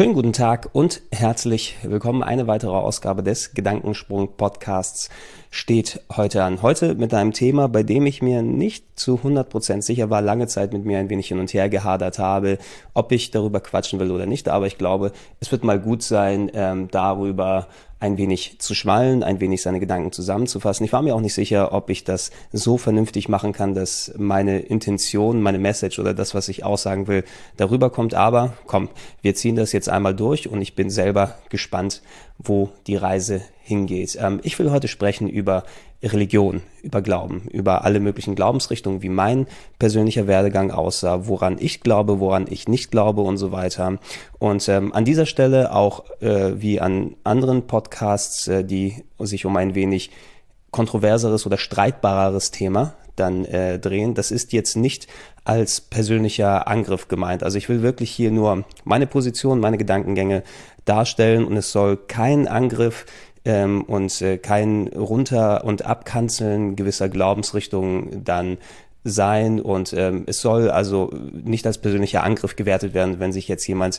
Schönen guten Tag und herzlich willkommen. Eine weitere Ausgabe des Gedankensprung Podcasts steht heute an. Heute mit einem Thema, bei dem ich mir nicht zu 100% sicher war, lange Zeit mit mir ein wenig hin und her gehadert habe, ob ich darüber quatschen will oder nicht. Aber ich glaube, es wird mal gut sein, ähm, darüber ein wenig zu schwallen, ein wenig seine Gedanken zusammenzufassen. Ich war mir auch nicht sicher, ob ich das so vernünftig machen kann, dass meine Intention, meine Message oder das, was ich aussagen will, darüber kommt. Aber komm, wir ziehen das jetzt einmal durch und ich bin selber gespannt, wo die Reise hingeht. Ähm, ich will heute sprechen über Religion, über Glauben, über alle möglichen Glaubensrichtungen, wie mein persönlicher Werdegang aussah, woran ich glaube, woran ich nicht glaube und so weiter. Und ähm, an dieser Stelle auch äh, wie an anderen Podcasts, äh, die sich um ein wenig kontroverseres oder streitbareres Thema dann äh, drehen. Das ist jetzt nicht als persönlicher Angriff gemeint. Also ich will wirklich hier nur meine Position, meine Gedankengänge darstellen und es soll kein Angriff ähm, und äh, kein Runter- und Abkanzeln gewisser Glaubensrichtungen dann sein und ähm, es soll also nicht als persönlicher Angriff gewertet werden, wenn sich jetzt jemand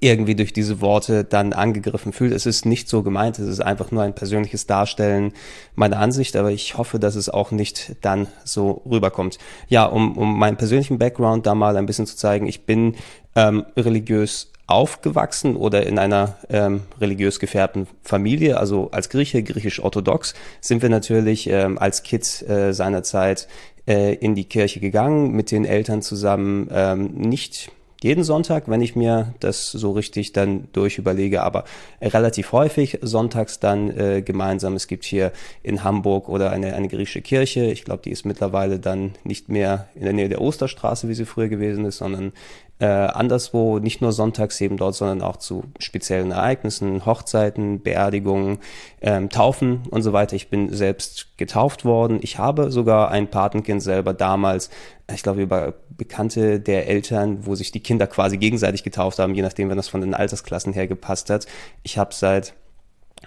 irgendwie durch diese Worte dann angegriffen fühlt. Es ist nicht so gemeint, es ist einfach nur ein persönliches Darstellen meiner Ansicht, aber ich hoffe, dass es auch nicht dann so rüberkommt. Ja, um, um meinen persönlichen Background da mal ein bisschen zu zeigen, ich bin ähm, religiös aufgewachsen oder in einer ähm, religiös gefärbten Familie, also als Grieche, griechisch-orthodox, sind wir natürlich ähm, als Kids äh, seinerzeit äh, in die Kirche gegangen, mit den Eltern zusammen, ähm, nicht jeden Sonntag, wenn ich mir das so richtig dann durch überlege, aber relativ häufig sonntags dann äh, gemeinsam. Es gibt hier in Hamburg oder eine, eine griechische Kirche. Ich glaube, die ist mittlerweile dann nicht mehr in der Nähe der Osterstraße, wie sie früher gewesen ist, sondern äh, anderswo, nicht nur sonntags eben dort, sondern auch zu speziellen Ereignissen, Hochzeiten, Beerdigungen, ähm, Taufen und so weiter. Ich bin selbst getauft worden. Ich habe sogar ein Patenkind selber damals, ich glaube, über Bekannte der Eltern, wo sich die Kinder quasi gegenseitig getauft haben, je nachdem, wenn das von den Altersklassen her gepasst hat. Ich habe seit,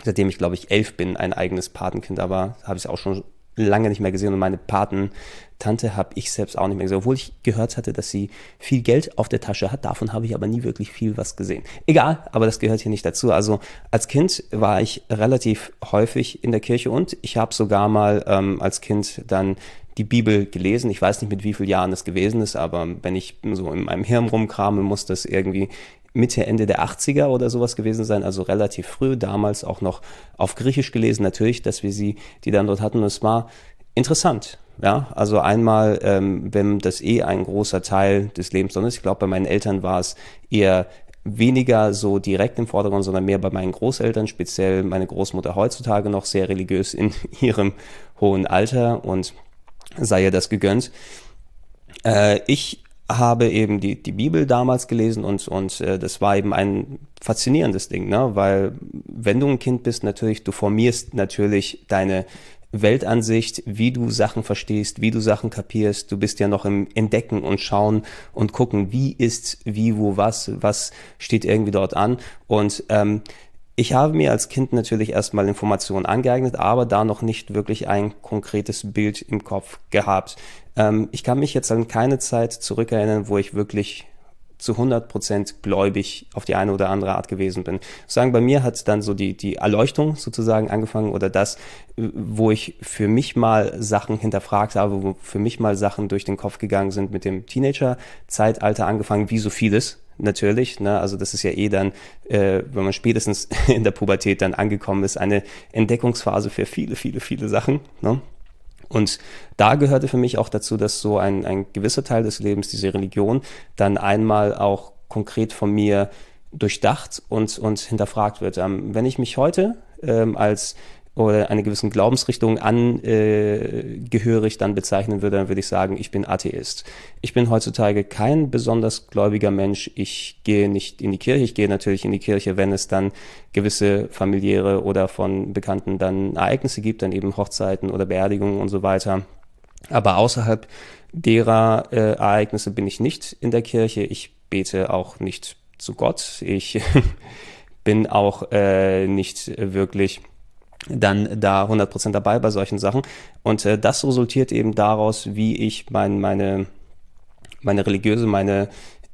seitdem ich glaube ich elf bin, ein eigenes Patenkind, aber habe ich auch schon lange nicht mehr gesehen und meine Patentante habe ich selbst auch nicht mehr gesehen, obwohl ich gehört hatte, dass sie viel Geld auf der Tasche hat. Davon habe ich aber nie wirklich viel was gesehen. Egal, aber das gehört hier nicht dazu. Also als Kind war ich relativ häufig in der Kirche und ich habe sogar mal ähm, als Kind dann die Bibel gelesen. Ich weiß nicht, mit wie vielen Jahren es gewesen ist, aber wenn ich so in meinem Hirn rumkrame, muss das irgendwie Mitte, Ende der 80er oder sowas gewesen sein, also relativ früh, damals auch noch auf Griechisch gelesen, natürlich, dass wir sie, die dann dort hatten. Und es war interessant. Ja, also einmal, ähm, wenn das eh ein großer Teil des Lebens ist. Ich glaube, bei meinen Eltern war es eher weniger so direkt im Vordergrund, sondern mehr bei meinen Großeltern, speziell meine Großmutter heutzutage noch sehr religiös in ihrem hohen Alter und sei ihr das gegönnt. Äh, ich habe eben die, die Bibel damals gelesen und, und äh, das war eben ein faszinierendes Ding, ne? weil wenn du ein Kind bist, natürlich, du formierst natürlich deine Weltansicht, wie du Sachen verstehst, wie du Sachen kapierst. Du bist ja noch im Entdecken und Schauen und gucken, wie ist, wie, wo, was, was steht irgendwie dort an. Und ähm, ich habe mir als Kind natürlich erstmal Informationen angeeignet, aber da noch nicht wirklich ein konkretes Bild im Kopf gehabt. Ähm, ich kann mich jetzt an keine Zeit zurückerinnern, wo ich wirklich zu 100 Prozent gläubig auf die eine oder andere Art gewesen bin. Sagen, bei mir hat dann so die, die Erleuchtung sozusagen angefangen oder das, wo ich für mich mal Sachen hinterfragt habe, wo für mich mal Sachen durch den Kopf gegangen sind mit dem Teenager-Zeitalter angefangen, wie so vieles natürlich. Ne? Also das ist ja eh dann, äh, wenn man spätestens in der Pubertät dann angekommen ist, eine Entdeckungsphase für viele, viele, viele Sachen. Ne? Und da gehörte für mich auch dazu, dass so ein, ein gewisser Teil des Lebens, diese Religion, dann einmal auch konkret von mir durchdacht und, und hinterfragt wird. Ähm, wenn ich mich heute ähm, als oder einer gewissen Glaubensrichtung angehörig dann bezeichnen würde, dann würde ich sagen, ich bin Atheist. Ich bin heutzutage kein besonders gläubiger Mensch. Ich gehe nicht in die Kirche. Ich gehe natürlich in die Kirche, wenn es dann gewisse familiäre oder von Bekannten dann Ereignisse gibt, dann eben Hochzeiten oder Beerdigungen und so weiter. Aber außerhalb derer äh, Ereignisse bin ich nicht in der Kirche. Ich bete auch nicht zu Gott. Ich bin auch äh, nicht wirklich dann da 100% dabei bei solchen Sachen. Und äh, das resultiert eben daraus, wie ich mein, meine, meine religiöse, meine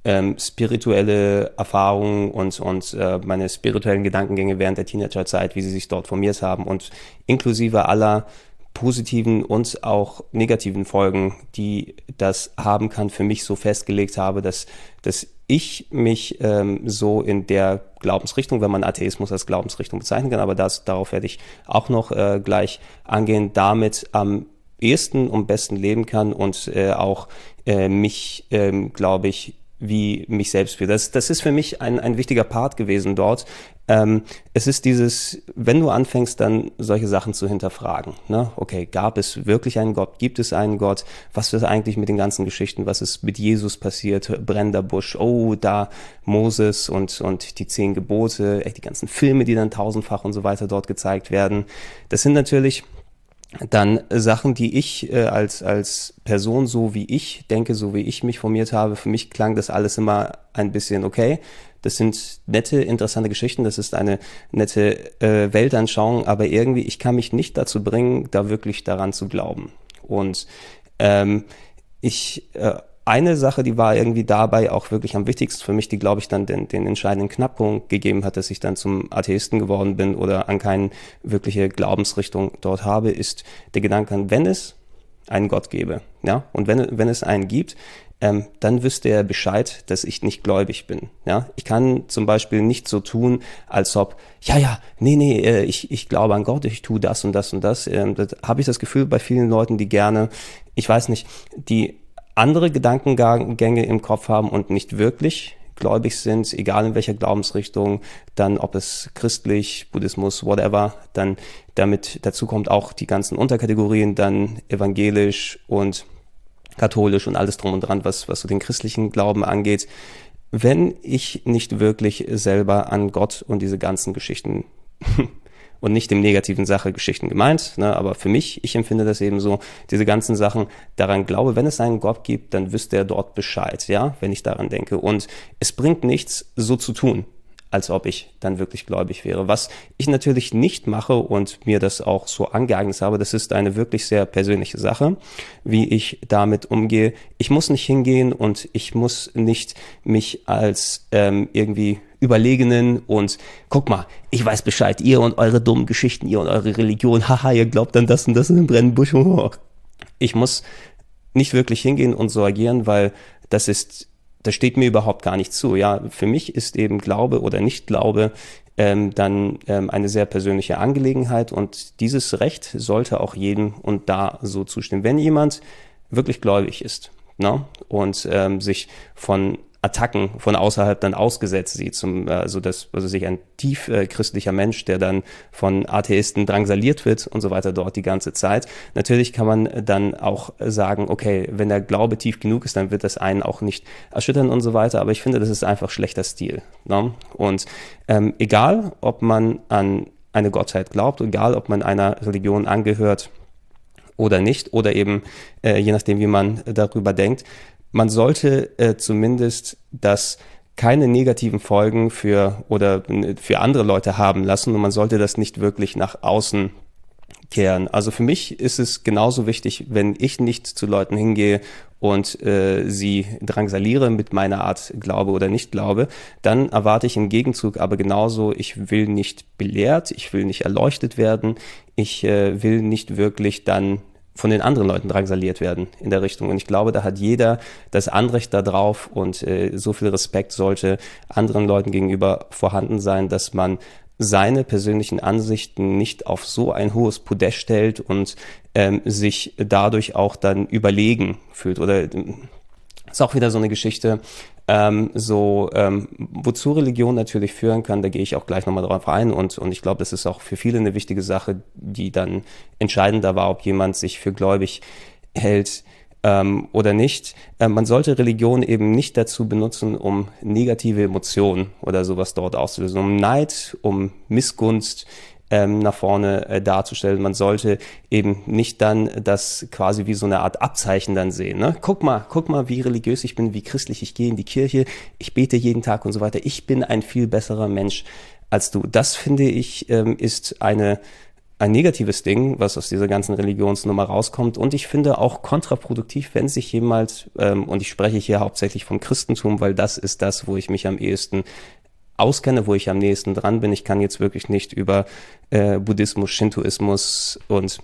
ähm, spirituelle Erfahrung und, und äh, meine spirituellen Gedankengänge während der Teenagerzeit, wie sie sich dort formiert haben und inklusive aller positiven und auch negativen Folgen, die das haben kann, für mich so festgelegt habe, dass, dass ich mich ähm, so in der Glaubensrichtung, wenn man Atheismus als Glaubensrichtung bezeichnen kann, aber das, darauf werde ich auch noch äh, gleich angehen, damit am ehesten und besten leben kann und äh, auch äh, mich, ähm, glaube ich, wie mich selbst fühle. Das, das ist für mich ein, ein wichtiger Part gewesen dort. Ähm, es ist dieses, wenn du anfängst, dann solche Sachen zu hinterfragen. Ne? Okay, gab es wirklich einen Gott? Gibt es einen Gott? Was ist eigentlich mit den ganzen Geschichten? Was ist mit Jesus passiert? Brennender Busch. Oh, da Moses und, und die zehn Gebote. Echt die ganzen Filme, die dann tausendfach und so weiter dort gezeigt werden. Das sind natürlich dann Sachen, die ich äh, als, als Person, so wie ich denke, so wie ich mich formiert habe, für mich klang das alles immer ein bisschen okay. Das sind nette, interessante Geschichten, das ist eine nette äh, Weltanschauung, aber irgendwie, ich kann mich nicht dazu bringen, da wirklich daran zu glauben. Und ähm, ich äh, eine Sache, die war irgendwie dabei auch wirklich am wichtigsten für mich, die, glaube ich, dann den, den entscheidenden Knackpunkt gegeben hat, dass ich dann zum Atheisten geworden bin oder an keine wirkliche Glaubensrichtung dort habe, ist der Gedanke an, wenn es einen Gott gäbe, ja, und wenn, wenn es einen gibt, ähm, dann wüsste er Bescheid, dass ich nicht gläubig bin. Ja, ich kann zum Beispiel nicht so tun, als ob, ja, ja, nee, nee, äh, ich, ich glaube an Gott, ich tue das und das und das. Ähm, das habe ich das Gefühl bei vielen Leuten, die gerne, ich weiß nicht, die andere Gedankengänge im Kopf haben und nicht wirklich gläubig sind, egal in welcher Glaubensrichtung, dann ob es christlich, Buddhismus, whatever, dann damit dazu kommt auch die ganzen Unterkategorien, dann evangelisch und katholisch und alles drum und dran, was, was so den christlichen Glauben angeht. Wenn ich nicht wirklich selber an Gott und diese ganzen Geschichten und nicht im negativen Sache Geschichten gemeint, ne, aber für mich, ich empfinde das eben so, diese ganzen Sachen daran glaube, wenn es einen Gott gibt, dann wüsste er dort Bescheid, ja, wenn ich daran denke. Und es bringt nichts, so zu tun als ob ich dann wirklich gläubig wäre. Was ich natürlich nicht mache und mir das auch so angeeignet habe, das ist eine wirklich sehr persönliche Sache, wie ich damit umgehe. Ich muss nicht hingehen und ich muss nicht mich als ähm, irgendwie Überlegenen und guck mal, ich weiß Bescheid, ihr und eure dummen Geschichten, ihr und eure Religion, haha, ihr glaubt an das und das in dem Brennenbusch. Ich muss nicht wirklich hingehen und so agieren, weil das ist das steht mir überhaupt gar nicht zu. Ja, für mich ist eben Glaube oder Nicht-Glaube ähm, dann ähm, eine sehr persönliche Angelegenheit und dieses Recht sollte auch jedem und da so zustimmen. Wenn jemand wirklich gläubig ist ne, und ähm, sich von Attacken von außerhalb dann ausgesetzt sieht, zum, also das, also sich ein tief äh, christlicher Mensch, der dann von Atheisten drangsaliert wird und so weiter dort die ganze Zeit. Natürlich kann man dann auch sagen, okay, wenn der Glaube tief genug ist, dann wird das einen auch nicht erschüttern und so weiter, aber ich finde, das ist einfach schlechter Stil. Ne? Und ähm, egal, ob man an eine Gottheit glaubt, egal, ob man einer Religion angehört, oder nicht, oder eben äh, je nachdem, wie man darüber denkt, man sollte äh, zumindest das keine negativen Folgen für oder für andere Leute haben lassen und man sollte das nicht wirklich nach außen kehren. Also für mich ist es genauso wichtig, wenn ich nicht zu Leuten hingehe und äh, sie drangsaliere mit meiner Art Glaube oder nicht Glaube, dann erwarte ich im Gegenzug aber genauso, ich will nicht belehrt, ich will nicht erleuchtet werden, ich äh, will nicht wirklich dann von den anderen Leuten drangsaliert werden in der Richtung. Und ich glaube, da hat jeder das Anrecht darauf und äh, so viel Respekt sollte anderen Leuten gegenüber vorhanden sein, dass man seine persönlichen Ansichten nicht auf so ein hohes Podest stellt und ähm, sich dadurch auch dann überlegen fühlt. Oder äh, ist auch wieder so eine Geschichte. Ähm, so, ähm, wozu Religion natürlich führen kann, da gehe ich auch gleich nochmal drauf ein und, und ich glaube, das ist auch für viele eine wichtige Sache, die dann entscheidender war, ob jemand sich für gläubig hält ähm, oder nicht. Ähm, man sollte Religion eben nicht dazu benutzen, um negative Emotionen oder sowas dort auszulösen, um Neid, um Missgunst, ähm, nach vorne äh, darzustellen. Man sollte eben nicht dann das quasi wie so eine Art Abzeichen dann sehen. Ne? Guck mal, guck mal, wie religiös ich bin, wie christlich ich gehe in die Kirche, ich bete jeden Tag und so weiter. Ich bin ein viel besserer Mensch als du. Das finde ich ähm, ist eine ein negatives Ding, was aus dieser ganzen Religionsnummer rauskommt. Und ich finde auch kontraproduktiv, wenn sich jemand, ähm, und ich spreche hier hauptsächlich vom Christentum, weil das ist das, wo ich mich am ehesten auskenne, wo ich am nächsten dran bin. Ich kann jetzt wirklich nicht über äh, Buddhismus, Shintoismus und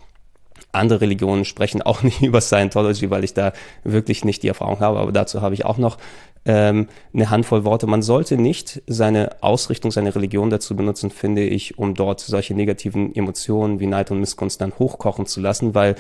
andere Religionen sprechen, auch nicht über Scientology, weil ich da wirklich nicht die Erfahrung habe. Aber dazu habe ich auch noch ähm, eine Handvoll Worte. Man sollte nicht seine Ausrichtung, seine Religion dazu benutzen, finde ich, um dort solche negativen Emotionen wie Neid und Missgunst dann hochkochen zu lassen, weil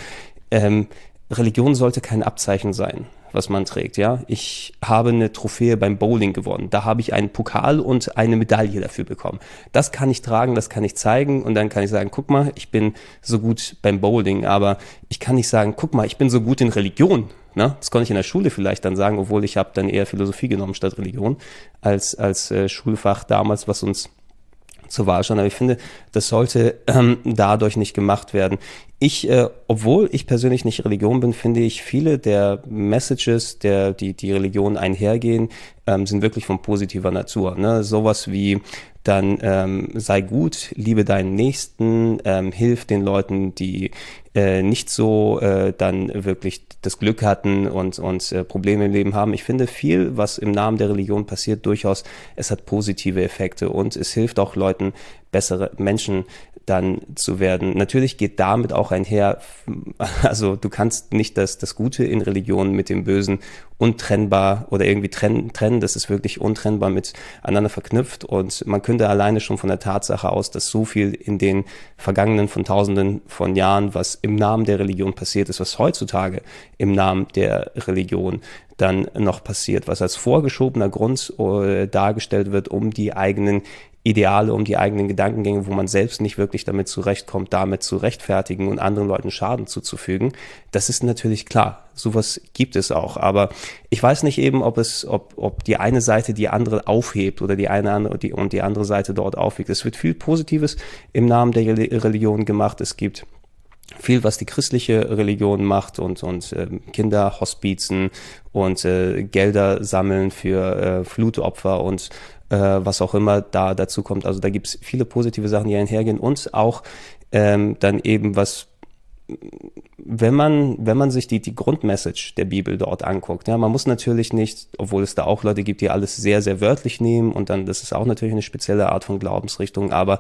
ähm, Religion sollte kein Abzeichen sein was man trägt. Ja, ich habe eine Trophäe beim Bowling gewonnen. Da habe ich einen Pokal und eine Medaille dafür bekommen. Das kann ich tragen, das kann ich zeigen und dann kann ich sagen, guck mal, ich bin so gut beim Bowling, aber ich kann nicht sagen, guck mal, ich bin so gut in Religion. Ne? Das konnte ich in der Schule vielleicht dann sagen, obwohl ich habe dann eher Philosophie genommen statt Religion als als äh, Schulfach damals, was uns zur Wahl stand. Aber ich finde, das sollte ähm, dadurch nicht gemacht werden. Ich, äh, obwohl ich persönlich nicht Religion bin, finde ich viele der Messages, der die die Religion einhergehen, ähm, sind wirklich von positiver Natur. Ne? Sowas wie dann ähm, sei gut, liebe deinen Nächsten, ähm, hilf den Leuten, die äh, nicht so äh, dann wirklich das Glück hatten und, und äh, Probleme im Leben haben. Ich finde viel, was im Namen der Religion passiert, durchaus, es hat positive Effekte und es hilft auch Leuten, bessere Menschen dann zu werden. Natürlich geht damit auch einher, also du kannst nicht das, das Gute in Religion mit dem Bösen untrennbar oder irgendwie trennen, trennen, das ist wirklich untrennbar miteinander verknüpft und man könnte alleine schon von der Tatsache aus, dass so viel in den vergangenen von Tausenden von Jahren, was im Namen der Religion passiert ist, was heutzutage im Namen der Religion dann noch passiert, was als vorgeschobener Grund äh, dargestellt wird, um die eigenen Ideale, um die eigenen Gedankengänge, wo man selbst nicht wirklich damit zurechtkommt, damit zu rechtfertigen und anderen Leuten Schaden zuzufügen. Das ist natürlich klar. Sowas gibt es auch. Aber ich weiß nicht eben, ob es, ob, ob die eine Seite die andere aufhebt oder die eine andere die, und die andere Seite dort aufwiegt. Es wird viel Positives im Namen der Religion gemacht. Es gibt viel, was die christliche Religion macht und, und äh, Kinder hospizen und äh, Gelder sammeln für äh, Flutopfer und äh, was auch immer da dazu kommt. Also da gibt es viele positive Sachen, die einhergehen und auch ähm, dann eben was wenn man, wenn man sich die, die Grundmessage der Bibel dort anguckt, ja, man muss natürlich nicht, obwohl es da auch Leute gibt, die alles sehr, sehr wörtlich nehmen und dann, das ist auch natürlich eine spezielle Art von Glaubensrichtung, aber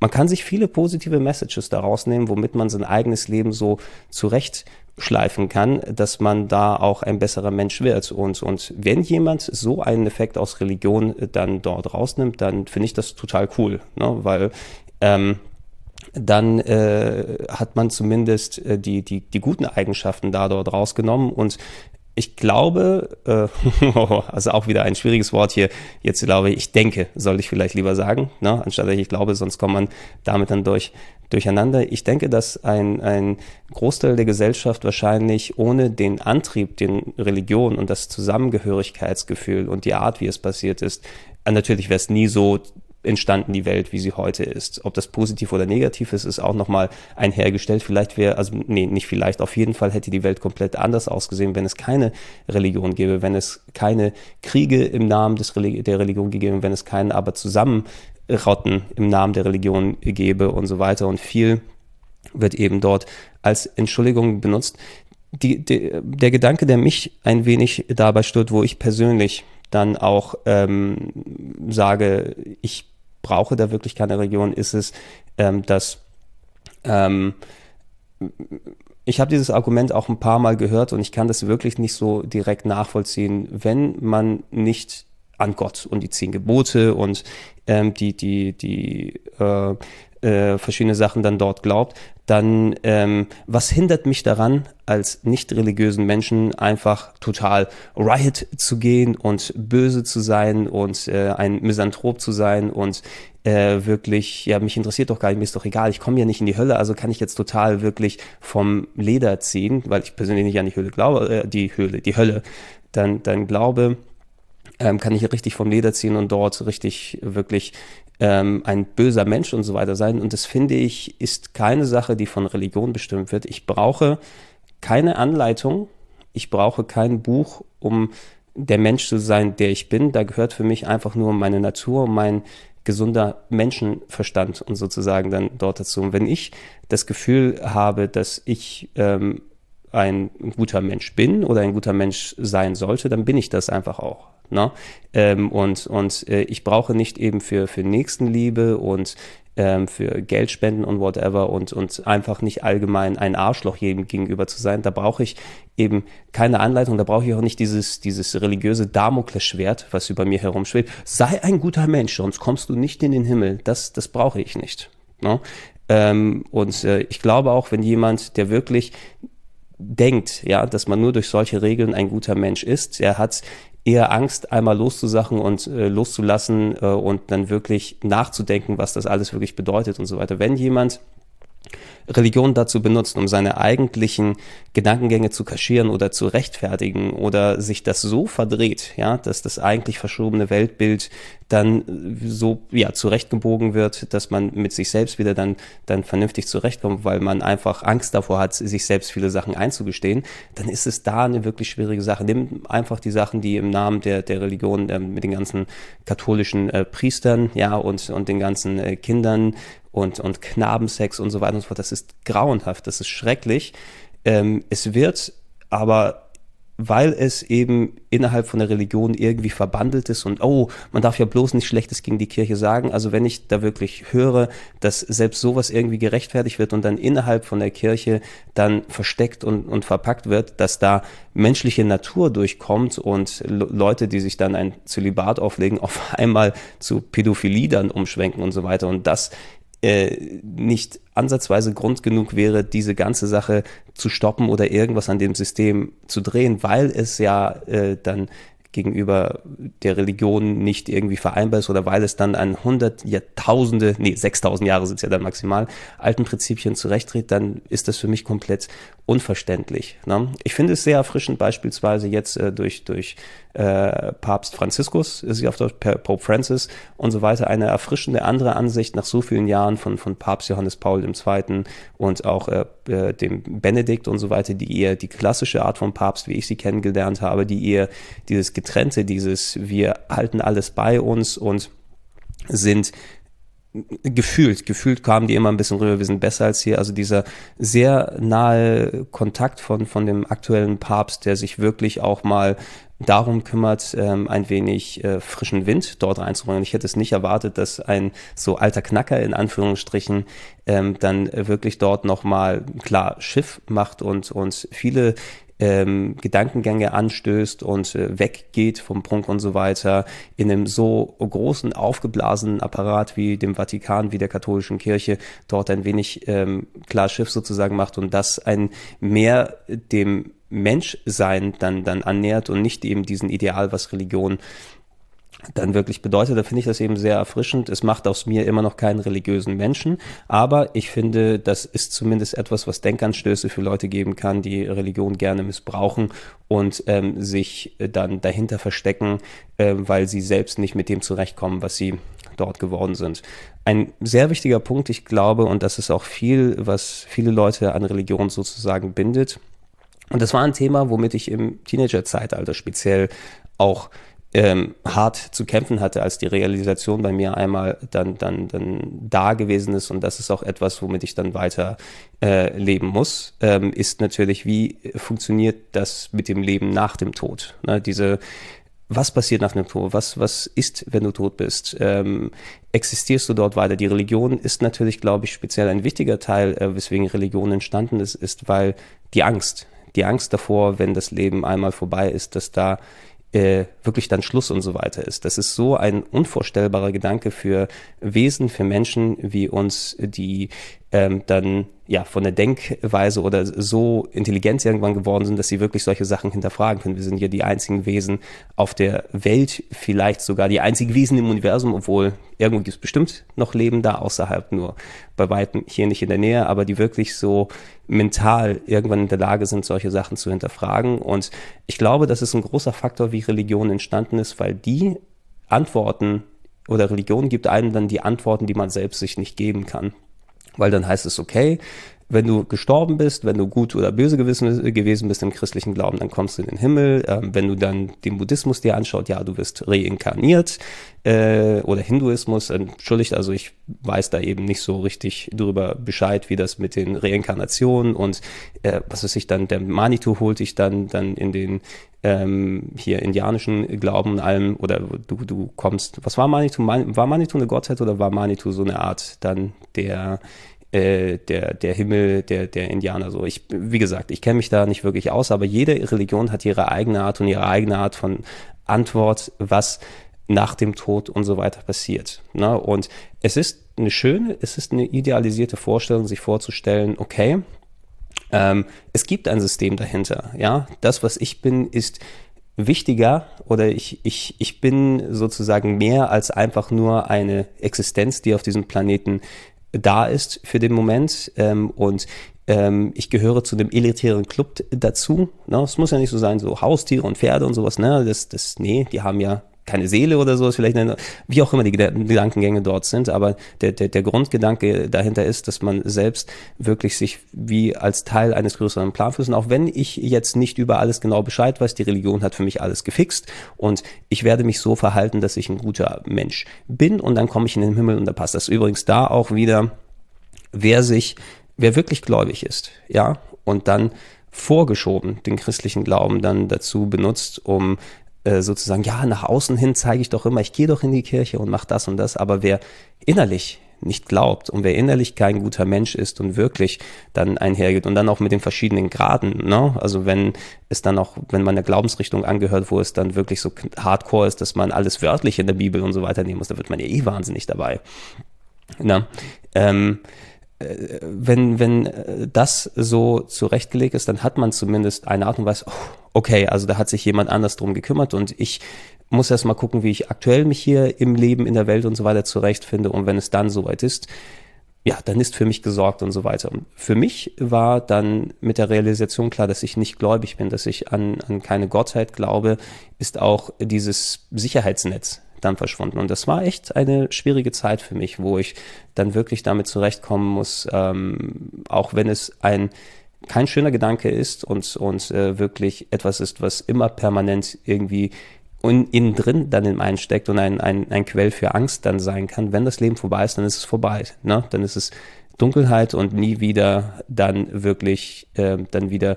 man kann sich viele positive Messages daraus nehmen, womit man sein eigenes Leben so zurecht schleifen kann, dass man da auch ein besserer Mensch wird. Und, und wenn jemand so einen Effekt aus Religion dann dort rausnimmt, dann finde ich das total cool, ne? weil ähm, dann äh, hat man zumindest äh, die, die, die guten Eigenschaften da dort rausgenommen und ich glaube, äh, also auch wieder ein schwieriges Wort hier, jetzt glaube ich, ich denke, soll ich vielleicht lieber sagen, ne? anstatt ich glaube, sonst kommt man damit dann durch, durcheinander. Ich denke, dass ein, ein Großteil der Gesellschaft wahrscheinlich ohne den Antrieb, den Religion und das Zusammengehörigkeitsgefühl und die Art, wie es passiert ist, natürlich wäre es nie so entstanden die Welt, wie sie heute ist. Ob das positiv oder negativ ist, ist auch nochmal einhergestellt. Vielleicht wäre, also nee, nicht vielleicht, auf jeden Fall hätte die Welt komplett anders ausgesehen, wenn es keine Religion gäbe, wenn es keine Kriege im Namen des der Religion gegeben, wenn es keinen aber Zusammenrotten im Namen der Religion gäbe und so weiter. Und viel wird eben dort als Entschuldigung benutzt. Die, die, der Gedanke, der mich ein wenig dabei stört, wo ich persönlich dann auch ähm, sage, ich brauche da wirklich keine Region, ist es, ähm, dass ähm, ich habe dieses Argument auch ein paar Mal gehört und ich kann das wirklich nicht so direkt nachvollziehen, wenn man nicht an Gott und die zehn Gebote und ähm, die, die, die äh, äh, verschiedene Sachen dann dort glaubt, dann ähm, was hindert mich daran, als nicht religiösen Menschen einfach total riot zu gehen und böse zu sein und äh, ein Misanthrop zu sein und äh, wirklich, ja, mich interessiert doch gar nicht, mir ist doch egal, ich komme ja nicht in die Hölle, also kann ich jetzt total wirklich vom Leder ziehen, weil ich persönlich nicht an die Höhle glaube, äh, die Höhle, die Hölle, dann, dann glaube, ähm, kann ich richtig vom Leder ziehen und dort richtig wirklich ähm, ein böser Mensch und so weiter sein. Und das finde ich, ist keine Sache, die von Religion bestimmt wird. Ich brauche keine Anleitung, ich brauche kein Buch, um der Mensch zu sein, der ich bin. Da gehört für mich einfach nur meine Natur, mein gesunder Menschenverstand und sozusagen dann dort dazu. Und wenn ich das Gefühl habe, dass ich ähm, ein guter Mensch bin oder ein guter Mensch sein sollte, dann bin ich das einfach auch. Ne? Ähm, und und äh, ich brauche nicht eben für, für Nächstenliebe und ähm, für Geldspenden und whatever und, und einfach nicht allgemein ein Arschloch jedem gegenüber zu sein. Da brauche ich eben keine Anleitung, da brauche ich auch nicht dieses, dieses religiöse Damoklesschwert, was über mir herumschwebt. Sei ein guter Mensch, sonst kommst du nicht in den Himmel. Das, das brauche ich nicht. Ne? Ähm, und äh, ich glaube auch, wenn jemand, der wirklich denkt, ja, dass man nur durch solche Regeln ein guter Mensch ist, er hat eher Angst, einmal loszusachen und äh, loszulassen äh, und dann wirklich nachzudenken, was das alles wirklich bedeutet und so weiter. Wenn jemand Religion dazu benutzt, um seine eigentlichen Gedankengänge zu kaschieren oder zu rechtfertigen oder sich das so verdreht, ja, dass das eigentlich verschobene Weltbild dann so ja zurechtgebogen wird, dass man mit sich selbst wieder dann dann vernünftig zurechtkommt, weil man einfach Angst davor hat, sich selbst viele Sachen einzugestehen, dann ist es da eine wirklich schwierige Sache. Nimm einfach die Sachen, die im Namen der der Religion äh, mit den ganzen katholischen äh, Priestern, ja und und den ganzen äh, Kindern und, und Knabensex und so weiter und so fort. Das ist grauenhaft, das ist schrecklich. Ähm, es wird aber weil es eben innerhalb von der Religion irgendwie verbandelt ist und oh, man darf ja bloß nicht Schlechtes gegen die Kirche sagen. Also wenn ich da wirklich höre, dass selbst sowas irgendwie gerechtfertigt wird und dann innerhalb von der Kirche dann versteckt und, und verpackt wird, dass da menschliche Natur durchkommt und Leute, die sich dann ein Zölibat auflegen, auf einmal zu Pädophilie dann umschwenken und so weiter. Und das äh, nicht ansatzweise Grund genug wäre, diese ganze Sache zu stoppen oder irgendwas an dem System zu drehen, weil es ja äh, dann gegenüber der Religion nicht irgendwie vereinbar ist oder weil es dann an hundert Jahrtausende, nee, 6000 Jahre sind es ja dann maximal, alten Prinzipien zurechtdreht, dann ist das für mich komplett unverständlich. Ne? Ich finde es sehr erfrischend, beispielsweise jetzt äh, durch, durch äh, Papst Franziskus, ist sie auf Deutsch, Pope Francis und so weiter, eine erfrischende andere Ansicht nach so vielen Jahren von, von Papst Johannes Paul II. und auch äh, äh, dem Benedikt und so weiter, die eher die klassische Art von Papst, wie ich sie kennengelernt habe, die eher dieses Getrennte, dieses wir halten alles bei uns und sind gefühlt, gefühlt kamen die immer ein bisschen rüber, wir sind besser als hier. Also dieser sehr nahe Kontakt von, von dem aktuellen Papst, der sich wirklich auch mal darum kümmert, ähm, ein wenig äh, frischen Wind dort reinzubringen. Ich hätte es nicht erwartet, dass ein so alter Knacker in Anführungsstrichen ähm, dann wirklich dort nochmal klar Schiff macht und, und viele ähm, Gedankengänge anstößt und äh, weggeht vom Prunk und so weiter, in einem so großen, aufgeblasenen Apparat wie dem Vatikan, wie der katholischen Kirche, dort ein wenig ähm, klar Schiff sozusagen macht und das ein mehr dem Menschsein dann, dann annähert und nicht eben diesen Ideal, was Religion dann wirklich bedeutet, da finde ich das eben sehr erfrischend. Es macht aus mir immer noch keinen religiösen Menschen, aber ich finde, das ist zumindest etwas, was Denkanstöße für Leute geben kann, die Religion gerne missbrauchen und ähm, sich dann dahinter verstecken, äh, weil sie selbst nicht mit dem zurechtkommen, was sie dort geworden sind. Ein sehr wichtiger Punkt, ich glaube, und das ist auch viel, was viele Leute an Religion sozusagen bindet. Und das war ein Thema, womit ich im Teenagerzeitalter speziell auch ähm, hart zu kämpfen hatte, als die Realisation bei mir einmal dann, dann, dann da gewesen ist. Und das ist auch etwas, womit ich dann weiter äh, leben muss, ähm, ist natürlich, wie funktioniert das mit dem Leben nach dem Tod? Ne, diese was passiert nach dem Tod? Was, was ist, wenn du tot bist? Ähm, existierst du dort weiter? Die Religion ist natürlich, glaube ich, speziell ein wichtiger Teil, äh, weswegen Religion entstanden ist, ist, weil die Angst, die Angst davor, wenn das Leben einmal vorbei ist, dass da äh, wirklich dann Schluss und so weiter ist. Das ist so ein unvorstellbarer Gedanke für Wesen, für Menschen wie uns, die ähm, dann ja von der Denkweise oder so intelligent irgendwann geworden sind, dass sie wirklich solche Sachen hinterfragen können. Wir sind ja die einzigen Wesen auf der Welt, vielleicht sogar die einzigen Wesen im Universum, obwohl irgendwo gibt es bestimmt noch Leben da außerhalb, nur bei weitem hier nicht in der Nähe, aber die wirklich so mental irgendwann in der Lage sind, solche Sachen zu hinterfragen. Und ich glaube, das ist ein großer Faktor, wie Religion entstanden ist, weil die Antworten oder Religion gibt einem dann die Antworten, die man selbst sich nicht geben kann. Weil dann heißt es, okay, wenn du gestorben bist, wenn du gut oder böse gewesen bist im christlichen Glauben, dann kommst du in den Himmel. Ähm, wenn du dann den Buddhismus dir anschaut, ja, du wirst reinkarniert äh, oder Hinduismus, entschuldigt, also ich weiß da eben nicht so richtig drüber Bescheid, wie das mit den Reinkarnationen und äh, was weiß ich dann, der Manitou holt dich dann, dann in den ähm, hier indianischen Glauben und allem, oder du, du kommst, was war Manitou? War Manitou eine Gottheit oder war Manitou so eine Art dann der äh, der, der Himmel der, der Indianer. So, ich, wie gesagt, ich kenne mich da nicht wirklich aus, aber jede Religion hat ihre eigene Art und ihre eigene Art von Antwort, was nach dem Tod und so weiter passiert. Ne? Und es ist eine schöne, es ist eine idealisierte Vorstellung, sich vorzustellen, okay, ähm, es gibt ein System dahinter. Ja, das, was ich bin, ist wichtiger oder ich, ich, ich bin sozusagen mehr als einfach nur eine Existenz, die auf diesem Planeten da ist für den Moment ähm, und ähm, ich gehöre zu dem elitären Club dazu. Ne? Es muss ja nicht so sein, so Haustiere und Pferde und sowas, ne? Das, das, nee, die haben ja keine Seele oder so, ist vielleicht eine, wie auch immer die Gedankengänge dort sind, aber der, der, der Grundgedanke dahinter ist, dass man selbst wirklich sich wie als Teil eines größeren. Und auch wenn ich jetzt nicht über alles genau Bescheid weiß, die Religion hat für mich alles gefixt und ich werde mich so verhalten, dass ich ein guter Mensch bin und dann komme ich in den Himmel und da passt das. Übrigens da auch wieder, wer sich, wer wirklich gläubig ist, ja, und dann vorgeschoben den christlichen Glauben dann dazu benutzt, um äh, sozusagen, ja, nach außen hin zeige ich doch immer, ich gehe doch in die Kirche und mache das und das, aber wer innerlich nicht glaubt und wer innerlich kein guter Mensch ist und wirklich dann einhergeht und dann auch mit den verschiedenen Graden, ne? Also wenn es dann auch, wenn man der Glaubensrichtung angehört, wo es dann wirklich so hardcore ist, dass man alles wörtlich in der Bibel und so weiter nehmen muss, da wird man ja eh wahnsinnig dabei. Na, ähm, äh, wenn, wenn äh, das so zurechtgelegt ist, dann hat man zumindest eine Art und Weise, oh, okay, also da hat sich jemand anders drum gekümmert und ich muss erst mal gucken, wie ich aktuell mich hier im Leben, in der Welt und so weiter zurechtfinde. Und wenn es dann soweit ist, ja, dann ist für mich gesorgt und so weiter. Und für mich war dann mit der Realisation klar, dass ich nicht gläubig bin, dass ich an, an keine Gottheit glaube, ist auch dieses Sicherheitsnetz dann verschwunden. Und das war echt eine schwierige Zeit für mich, wo ich dann wirklich damit zurechtkommen muss, ähm, auch wenn es ein kein schöner Gedanke ist und, und äh, wirklich etwas ist, was immer permanent irgendwie in, innen drin dann in einen steckt und ein, ein, ein Quell für Angst dann sein kann. Wenn das Leben vorbei ist, dann ist es vorbei. Ne? Dann ist es Dunkelheit und nie wieder dann wirklich äh, dann wieder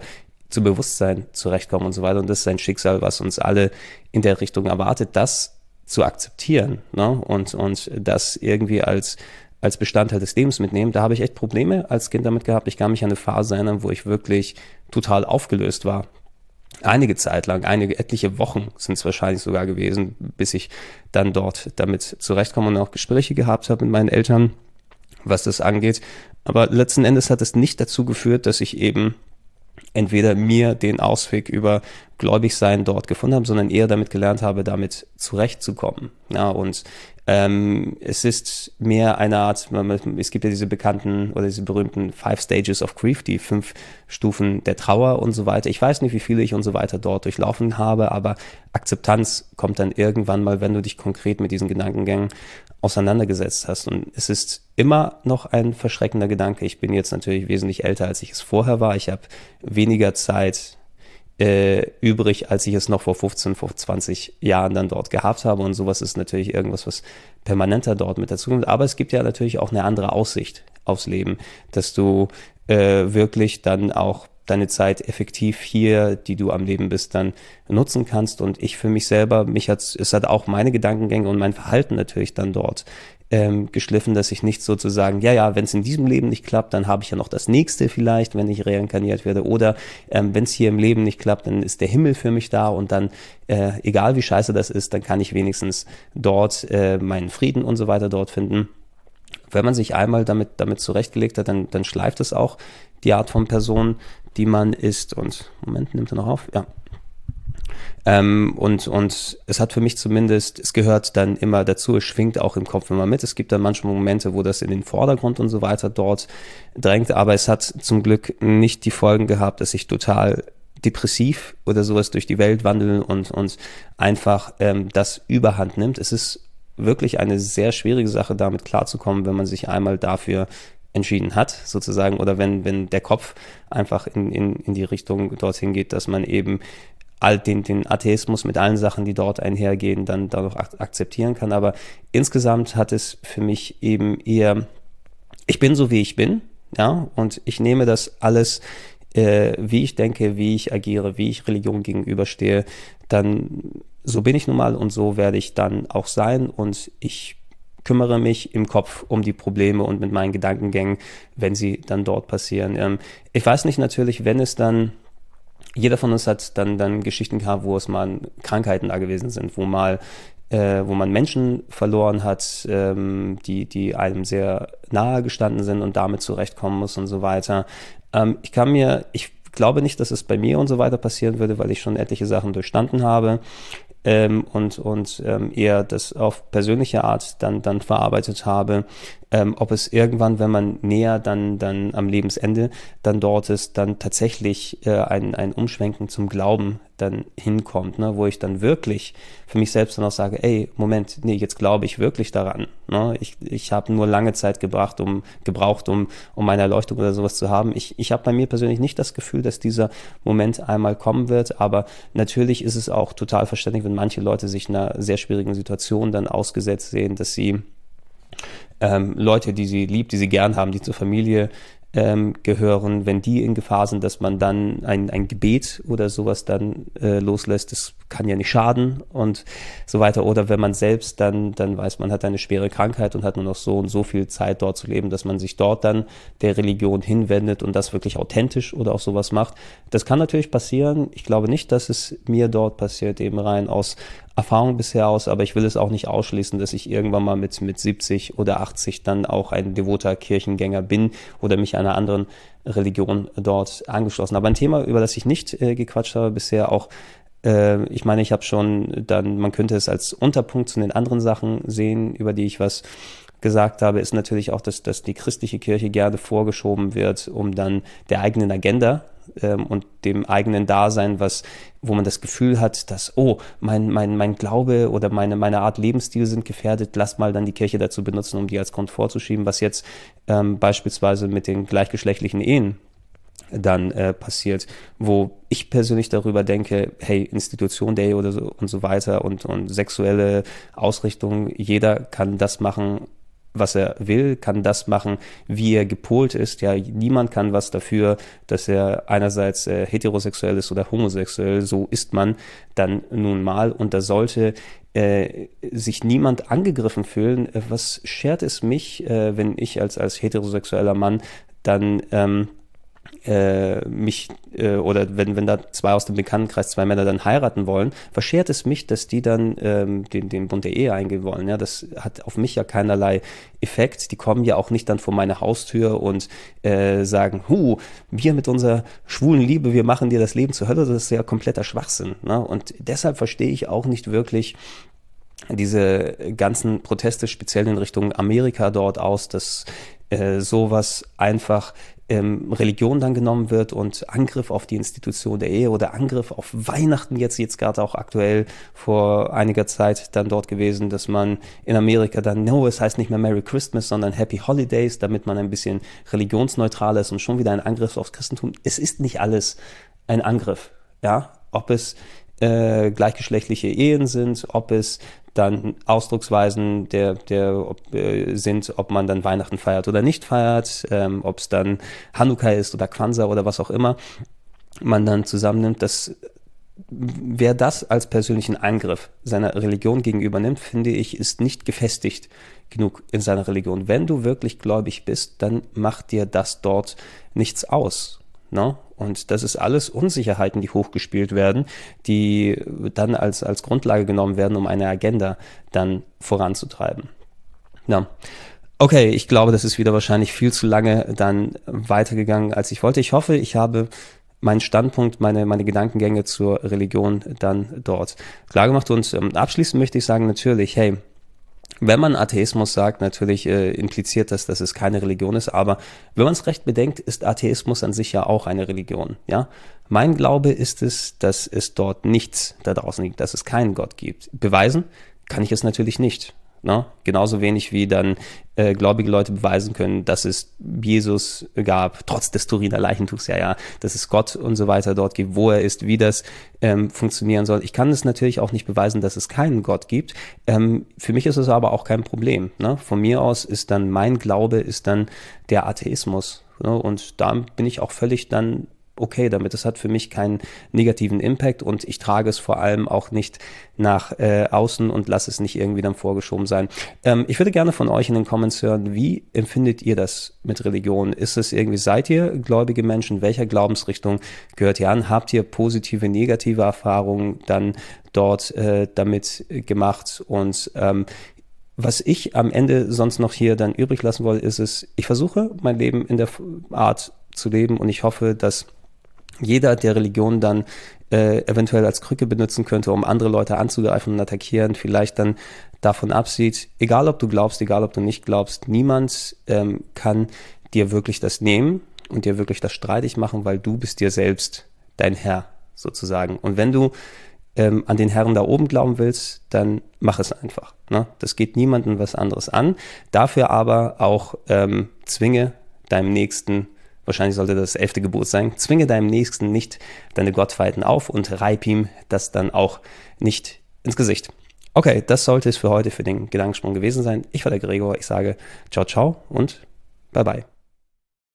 zu Bewusstsein zurechtkommen und so weiter. Und das ist ein Schicksal, was uns alle in der Richtung erwartet, das zu akzeptieren ne? und, und das irgendwie als als Bestandteil des Lebens mitnehmen. Da habe ich echt Probleme als Kind damit gehabt. Ich kann mich an eine Phase erinnern, wo ich wirklich total aufgelöst war. Einige Zeit lang, einige etliche Wochen sind es wahrscheinlich sogar gewesen, bis ich dann dort damit zurechtkomme und auch Gespräche gehabt habe mit meinen Eltern, was das angeht. Aber letzten Endes hat es nicht dazu geführt, dass ich eben entweder mir den Ausweg über gläubig sein dort gefunden habe, sondern eher damit gelernt habe, damit zurechtzukommen. Ja, und ähm, es ist mehr eine Art, es gibt ja diese bekannten oder diese berühmten Five Stages of Grief, die fünf Stufen der Trauer und so weiter. Ich weiß nicht, wie viele ich und so weiter dort durchlaufen habe, aber Akzeptanz kommt dann irgendwann mal, wenn du dich konkret mit diesen Gedankengängen auseinandergesetzt hast. Und es ist immer noch ein verschreckender Gedanke. Ich bin jetzt natürlich wesentlich älter, als ich es vorher war. Ich habe weniger Zeit äh, übrig, als ich es noch vor 15, vor 20 Jahren dann dort gehabt habe. Und sowas ist natürlich irgendwas, was permanenter dort mit dazu kommt. Aber es gibt ja natürlich auch eine andere Aussicht aufs Leben, dass du äh, wirklich dann auch deine Zeit effektiv hier, die du am Leben bist, dann nutzen kannst. Und ich für mich selber, mich hat es hat auch meine Gedankengänge und mein Verhalten natürlich dann dort ähm, geschliffen, dass ich nicht sozusagen, ja, ja, wenn es in diesem Leben nicht klappt, dann habe ich ja noch das nächste vielleicht, wenn ich reinkarniert werde. Oder ähm, wenn es hier im Leben nicht klappt, dann ist der Himmel für mich da und dann, äh, egal wie scheiße das ist, dann kann ich wenigstens dort äh, meinen Frieden und so weiter dort finden. Wenn man sich einmal damit, damit zurechtgelegt hat, dann, dann schleift es auch die Art von Person, die man ist. Und Moment, nimmt er noch auf? Ja. Ähm, und, und es hat für mich zumindest, es gehört dann immer dazu, es schwingt auch im Kopf immer mit. Es gibt dann manchmal Momente, wo das in den Vordergrund und so weiter dort drängt, aber es hat zum Glück nicht die Folgen gehabt, dass ich total depressiv oder sowas durch die Welt wandeln und, und einfach ähm, das überhand nimmt. Es ist wirklich eine sehr schwierige Sache, damit klarzukommen, wenn man sich einmal dafür entschieden hat, sozusagen, oder wenn, wenn der Kopf einfach in, in, in die Richtung dorthin geht, dass man eben all den, den Atheismus mit allen Sachen, die dort einhergehen, dann dadurch ak akzeptieren kann. Aber insgesamt hat es für mich eben eher, ich bin so wie ich bin, ja, und ich nehme das alles, äh, wie ich denke, wie ich agiere, wie ich Religion gegenüberstehe, dann so bin ich nun mal und so werde ich dann auch sein und ich kümmere mich im Kopf um die Probleme und mit meinen Gedankengängen, wenn sie dann dort passieren. Ähm, ich weiß nicht natürlich, wenn es dann jeder von uns hat dann, dann Geschichten gehabt, wo es mal Krankheiten da gewesen sind, wo mal äh, wo man Menschen verloren hat, ähm, die, die einem sehr nahe gestanden sind und damit zurechtkommen muss und so weiter. Ähm, ich kann mir, ich glaube nicht, dass es bei mir und so weiter passieren würde, weil ich schon etliche Sachen durchstanden habe ähm, und, und ähm, eher das auf persönliche Art dann, dann verarbeitet habe. Ähm, ob es irgendwann, wenn man näher dann, dann am Lebensende dann dort ist, dann tatsächlich äh, ein, ein Umschwenken zum Glauben dann hinkommt, ne, wo ich dann wirklich für mich selbst dann auch sage, ey, Moment, nee, jetzt glaube ich wirklich daran. Ne? Ich, ich habe nur lange Zeit gebracht, um, gebraucht, um, um meine Erleuchtung oder sowas zu haben. Ich, ich habe bei mir persönlich nicht das Gefühl, dass dieser Moment einmal kommen wird, aber natürlich ist es auch total verständlich, wenn manche Leute sich einer sehr schwierigen Situation dann ausgesetzt sehen, dass sie ähm, Leute, die sie liebt, die sie gern haben, die zur Familie ähm, gehören, wenn die in Gefahr sind, dass man dann ein, ein Gebet oder sowas dann äh, loslässt, das kann ja nicht schaden und so weiter. Oder wenn man selbst dann, dann weiß, man hat eine schwere Krankheit und hat nur noch so und so viel Zeit dort zu leben, dass man sich dort dann der Religion hinwendet und das wirklich authentisch oder auch sowas macht. Das kann natürlich passieren. Ich glaube nicht, dass es mir dort passiert, eben rein aus Erfahrung bisher aus, aber ich will es auch nicht ausschließen, dass ich irgendwann mal mit, mit 70 oder 80 dann auch ein devoter Kirchengänger bin oder mich einer anderen Religion dort angeschlossen. Aber ein Thema, über das ich nicht äh, gequatscht habe bisher, auch äh, ich meine, ich habe schon dann, man könnte es als Unterpunkt zu den anderen Sachen sehen, über die ich was gesagt habe, ist natürlich auch, dass, dass die christliche Kirche gerne vorgeschoben wird, um dann der eigenen Agenda ähm, und dem eigenen Dasein, was, wo man das Gefühl hat, dass, oh, mein, mein, mein Glaube oder meine, meine Art Lebensstil sind gefährdet, lass mal dann die Kirche dazu benutzen, um die als Grund vorzuschieben, was jetzt ähm, beispielsweise mit den gleichgeschlechtlichen Ehen dann äh, passiert, wo ich persönlich darüber denke, hey, Institution Ehe oder so und so weiter und, und sexuelle Ausrichtung, jeder kann das machen, was er will, kann das machen, wie er gepolt ist. Ja, niemand kann was dafür, dass er einerseits äh, heterosexuell ist oder homosexuell. So ist man dann nun mal. Und da sollte äh, sich niemand angegriffen fühlen. Äh, was schert es mich, äh, wenn ich als, als heterosexueller Mann dann ähm, äh, mich äh, oder wenn, wenn da zwei aus dem Bekanntenkreis, zwei Männer dann heiraten wollen, verschert es mich, dass die dann ähm, den, den Bund der Ehe eingehen wollen. Ja, das hat auf mich ja keinerlei Effekt. Die kommen ja auch nicht dann vor meine Haustür und äh, sagen, hu, wir mit unserer schwulen Liebe, wir machen dir das Leben zur Hölle. Das ist ja kompletter Schwachsinn. Ne? Und deshalb verstehe ich auch nicht wirklich, diese ganzen Proteste speziell in Richtung Amerika dort aus, dass äh, sowas einfach ähm, Religion dann genommen wird und Angriff auf die Institution der Ehe oder Angriff auf Weihnachten jetzt, jetzt gerade auch aktuell vor einiger Zeit dann dort gewesen, dass man in Amerika dann, no, es heißt nicht mehr Merry Christmas, sondern Happy Holidays, damit man ein bisschen religionsneutral ist und schon wieder ein Angriff aufs Christentum. Es ist nicht alles ein Angriff, ja, ob es äh, gleichgeschlechtliche Ehen sind, ob es dann Ausdrucksweisen der, der ob, äh, sind, ob man dann Weihnachten feiert oder nicht feiert, ähm, ob es dann Hanukkah ist oder Kwanzaa oder was auch immer. man dann zusammennimmt, dass wer das als persönlichen Eingriff seiner Religion gegenüber nimmt, finde ich, ist nicht gefestigt genug in seiner Religion. Wenn du wirklich gläubig bist, dann macht dir das dort nichts aus. Ne? Und das ist alles Unsicherheiten, die hochgespielt werden, die dann als, als Grundlage genommen werden, um eine Agenda dann voranzutreiben. Ja. Okay, ich glaube, das ist wieder wahrscheinlich viel zu lange dann weitergegangen, als ich wollte. Ich hoffe, ich habe meinen Standpunkt, meine, meine Gedankengänge zur Religion dann dort klar gemacht. Und ähm, abschließend möchte ich sagen, natürlich, hey, wenn man Atheismus sagt, natürlich äh, impliziert das, dass es keine Religion ist, aber wenn man es recht bedenkt, ist Atheismus an sich ja auch eine Religion. Ja, mein Glaube ist es, dass es dort nichts da draußen liegt, dass es keinen Gott gibt. Beweisen kann ich es natürlich nicht. Ne? Genauso wenig wie dann äh, gläubige Leute beweisen können, dass es Jesus gab, trotz des Turiner Leichentuchs, ja, ja, dass es Gott und so weiter dort gibt, wo er ist, wie das ähm, funktionieren soll. Ich kann es natürlich auch nicht beweisen, dass es keinen Gott gibt. Ähm, für mich ist es aber auch kein Problem. Ne? Von mir aus ist dann mein Glaube, ist dann der Atheismus. Ne? Und da bin ich auch völlig dann okay damit. Es hat für mich keinen negativen Impact und ich trage es vor allem auch nicht nach äh, außen und lasse es nicht irgendwie dann vorgeschoben sein. Ähm, ich würde gerne von euch in den Comments hören, wie empfindet ihr das mit Religion? Ist es irgendwie, seid ihr gläubige Menschen? Welcher Glaubensrichtung gehört ihr an? Habt ihr positive, negative Erfahrungen dann dort äh, damit gemacht? Und ähm, was ich am Ende sonst noch hier dann übrig lassen wollte, ist es, ich versuche mein Leben in der Art zu leben und ich hoffe, dass jeder, der Religion dann äh, eventuell als Krücke benutzen könnte, um andere Leute anzugreifen und attackieren, vielleicht dann davon absieht, egal ob du glaubst, egal ob du nicht glaubst, niemand ähm, kann dir wirklich das nehmen und dir wirklich das streitig machen, weil du bist dir selbst dein Herr sozusagen. Und wenn du ähm, an den Herren da oben glauben willst, dann mach es einfach. Ne? Das geht niemandem was anderes an. Dafür aber auch ähm, zwinge deinem Nächsten wahrscheinlich sollte das elfte Gebot sein, zwinge deinem Nächsten nicht deine Gottfeiten auf und reib ihm das dann auch nicht ins Gesicht. Okay, das sollte es für heute für den Gedankensprung gewesen sein. Ich war der Gregor, ich sage ciao, ciao und bye bye.